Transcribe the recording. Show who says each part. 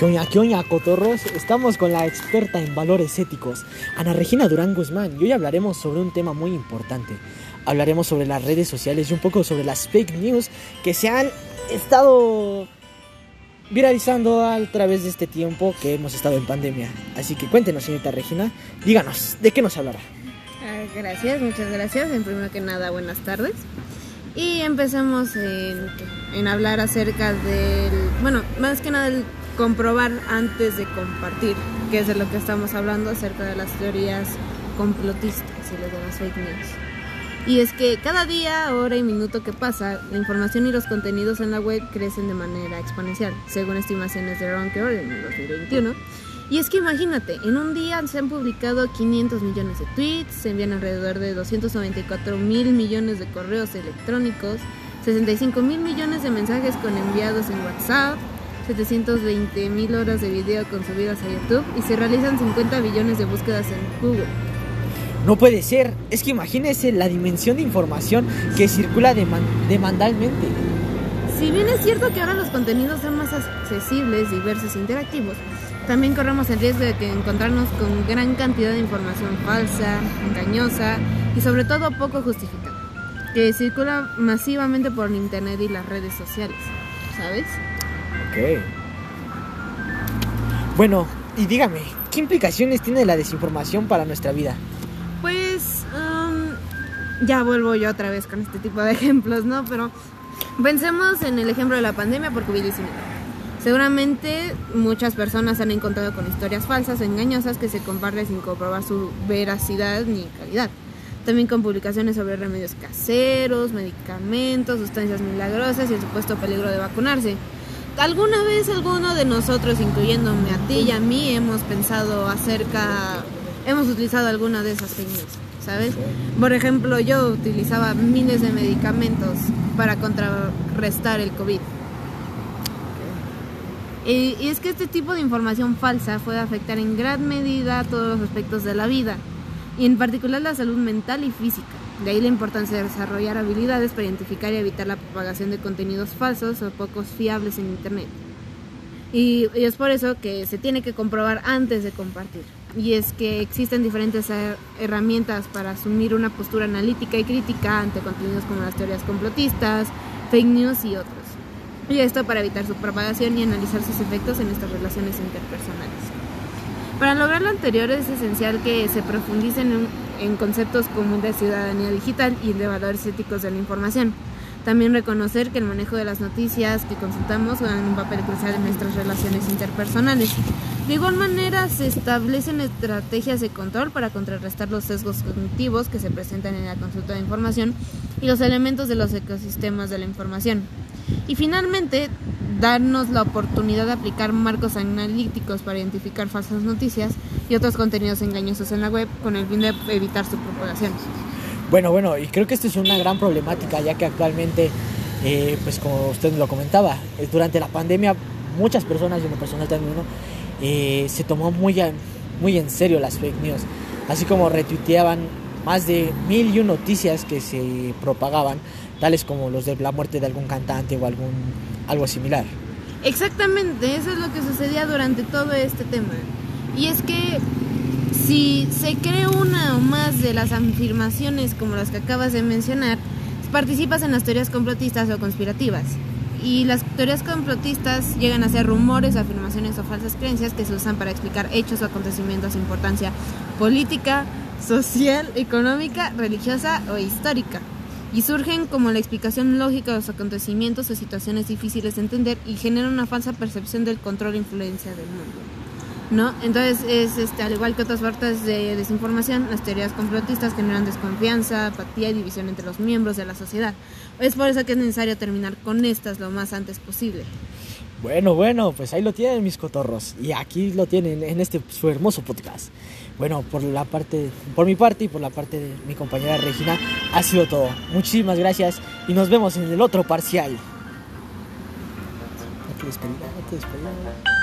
Speaker 1: ¿Qué oña, cotorros? Estamos con la experta en valores éticos, Ana Regina Durán Guzmán, y hoy hablaremos sobre un tema muy importante. Hablaremos sobre las redes sociales y un poco sobre las fake news que se han estado viralizando a través de este tiempo que hemos estado en pandemia. Así que cuéntenos, señorita Regina, díganos, ¿de qué nos hablará?
Speaker 2: Ah, gracias, muchas gracias. En primero que nada, buenas tardes. Y empecemos en, en hablar acerca del, bueno, más que nada el comprobar antes de compartir, que es de lo que estamos hablando acerca de las teorías complotistas y de las fake news. Y es que cada día, hora y minuto que pasa, la información y los contenidos en la web crecen de manera exponencial, según estimaciones de Ronker en el 2021. Y es que imagínate, en un día se han publicado 500 millones de tweets, se envían alrededor de 294 mil millones de correos electrónicos, 65 mil millones de mensajes con enviados en WhatsApp, 720 mil horas de video consumidas a YouTube y se realizan 50 billones de búsquedas en Google.
Speaker 1: No puede ser, es que imagínese la dimensión de información que circula demandalmente.
Speaker 2: Si bien es cierto que ahora los contenidos son más accesibles, diversos e interactivos, también corremos el riesgo de que encontrarnos con gran cantidad de información falsa, engañosa y sobre todo poco justificada, que circula masivamente por internet y las redes sociales, ¿sabes?
Speaker 1: Ok. Bueno, y dígame, ¿qué implicaciones tiene la desinformación para nuestra vida?
Speaker 2: Pues um, ya vuelvo yo otra vez con este tipo de ejemplos, ¿no? Pero pensemos en el ejemplo de la pandemia por COVID-19. Seguramente muchas personas han encontrado con historias falsas, engañosas, que se comparten sin comprobar su veracidad ni calidad. También con publicaciones sobre remedios caseros, medicamentos, sustancias milagrosas y el supuesto peligro de vacunarse. ¿Alguna vez alguno de nosotros, incluyéndome a ti y a mí, hemos pensado acerca hemos utilizado alguna de esas técnicas, ¿sabes? Por ejemplo, yo utilizaba miles de medicamentos para contrarrestar el COVID. Y, es que este tipo de información falsa puede afectar en gran medida todos los aspectos de la vida, y en particular la salud mental y física. De ahí la importancia de desarrollar habilidades para identificar y evitar la propagación de contenidos falsos o pocos fiables en Internet. Y, es por eso que se tiene que comprobar antes de compartir. Y es que existen diferentes herramientas para asumir una postura analítica y crítica ante contenidos como las teorías complotistas, fake news y otros. Y esto para evitar su propagación y analizar sus efectos en nuestras relaciones interpersonales. Para lograr lo anterior es esencial que se profundicen en, en conceptos como de ciudadanía digital y de valores éticos de la información también reconocer que el manejo de las noticias que consultamos juegan un papel crucial en nuestras relaciones interpersonales. De igual manera, se establecen estrategias de control para contrarrestar los sesgos cognitivos que se presentan en la consulta de información y los elementos de los ecosistemas de la información. Y finalmente, darnos la oportunidad de aplicar marcos analíticos para identificar falsas noticias y otros contenidos engañosos en la web con el fin de evitar su propagación.
Speaker 1: Bueno, bueno, y creo que esto es una gran problemática, ya que actualmente, eh, pues como usted lo comentaba, durante la pandemia muchas personas, y en lo personal también uno, eh, se tomó muy, muy en serio las fake news, así como retuiteaban más de mil y un noticias que se propagaban, tales como los de la muerte de algún cantante o algún algo similar.
Speaker 2: Exactamente, eso es lo que sucedía durante todo este tema. Y es que si se cree una o más de las afirmaciones como las que acabas de mencionar, participas en las teorías complotistas o conspirativas. Y las teorías complotistas llegan a ser rumores, afirmaciones o falsas creencias que se usan para explicar hechos o acontecimientos de importancia política, social, económica, religiosa o histórica. Y surgen como la explicación lógica de los acontecimientos o situaciones difíciles de entender y generan una falsa percepción del control e influencia del mundo. ¿no? Entonces, es este, al igual que otras partes de desinformación, las teorías complotistas generan desconfianza, apatía y división entre los miembros de la sociedad. Es por eso que es necesario terminar con estas lo más antes posible.
Speaker 1: Bueno, bueno, pues ahí lo tienen mis cotorros y aquí lo tienen en este su hermoso podcast. Bueno, por la parte, por mi parte y por la parte de mi compañera Regina ha sido todo. Muchísimas gracias y nos vemos en el otro parcial. Hay que despedir.